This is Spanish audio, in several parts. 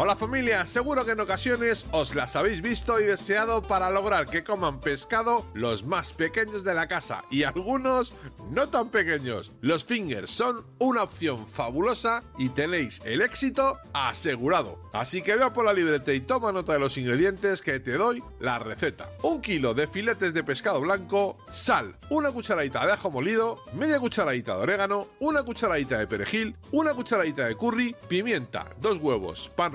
Hola familia, seguro que en ocasiones os las habéis visto y deseado para lograr que coman pescado los más pequeños de la casa y algunos no tan pequeños. Los fingers son una opción fabulosa y tenéis el éxito asegurado. Así que vea por la libreta y toma nota de los ingredientes que te doy la receta. Un kilo de filetes de pescado blanco, sal, una cucharadita de ajo molido, media cucharadita de orégano, una cucharadita de perejil, una cucharadita de curry, pimienta, dos huevos, pan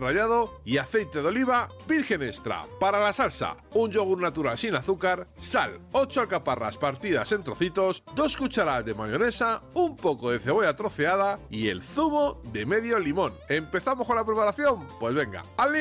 y aceite de oliva virgen extra. Para la salsa, un yogur natural sin azúcar, sal, 8 alcaparras partidas en trocitos, 2 cucharadas de mayonesa, un poco de cebolla troceada y el zumo de medio limón. ¿Empezamos con la preparación? Pues venga, ¡al!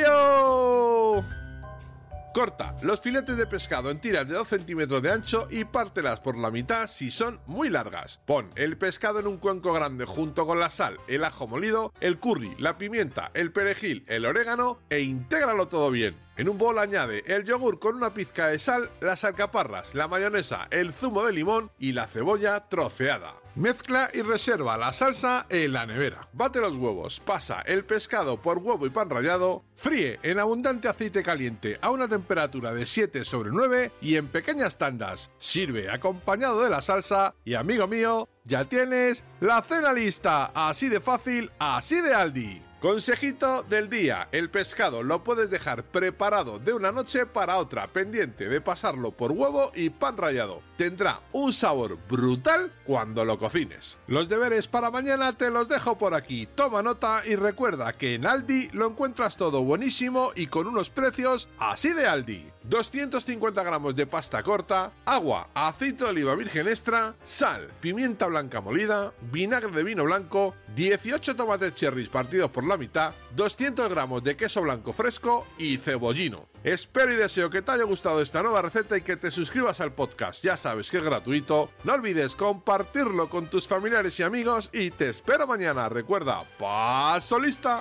Corta los filetes de pescado en tiras de 2 centímetros de ancho y pártelas por la mitad si son muy largas. Pon el pescado en un cuenco grande junto con la sal, el ajo molido, el curry, la pimienta, el perejil, el orégano e intégralo todo bien. En un bol añade el yogur con una pizca de sal, las alcaparras, la mayonesa, el zumo de limón y la cebolla troceada. Mezcla y reserva la salsa en la nevera. Bate los huevos, pasa el pescado por huevo y pan rallado, fríe en abundante aceite caliente a una temperatura de 7 sobre 9 y en pequeñas tandas. Sirve acompañado de la salsa y amigo mío, ya tienes la cena lista. Así de fácil, así de Aldi. Consejito del día, el pescado lo puedes dejar preparado de una noche para otra, pendiente de pasarlo por huevo y pan rallado. Tendrá un sabor brutal cuando lo cocines. Los deberes para mañana te los dejo por aquí. Toma nota y recuerda que en Aldi lo encuentras todo buenísimo y con unos precios así de Aldi. 250 gramos de pasta corta, agua, aceite de oliva virgen extra, sal, pimienta blanca molida, vinagre de vino blanco, 18 tomates cherries partidos por la mitad, 200 gramos de queso blanco fresco y cebollino. Espero y deseo que te haya gustado esta nueva receta y que te suscribas al podcast. Ya sabes que es gratuito. No olvides compartirlo con tus familiares y amigos y te espero mañana. Recuerda, paso lista.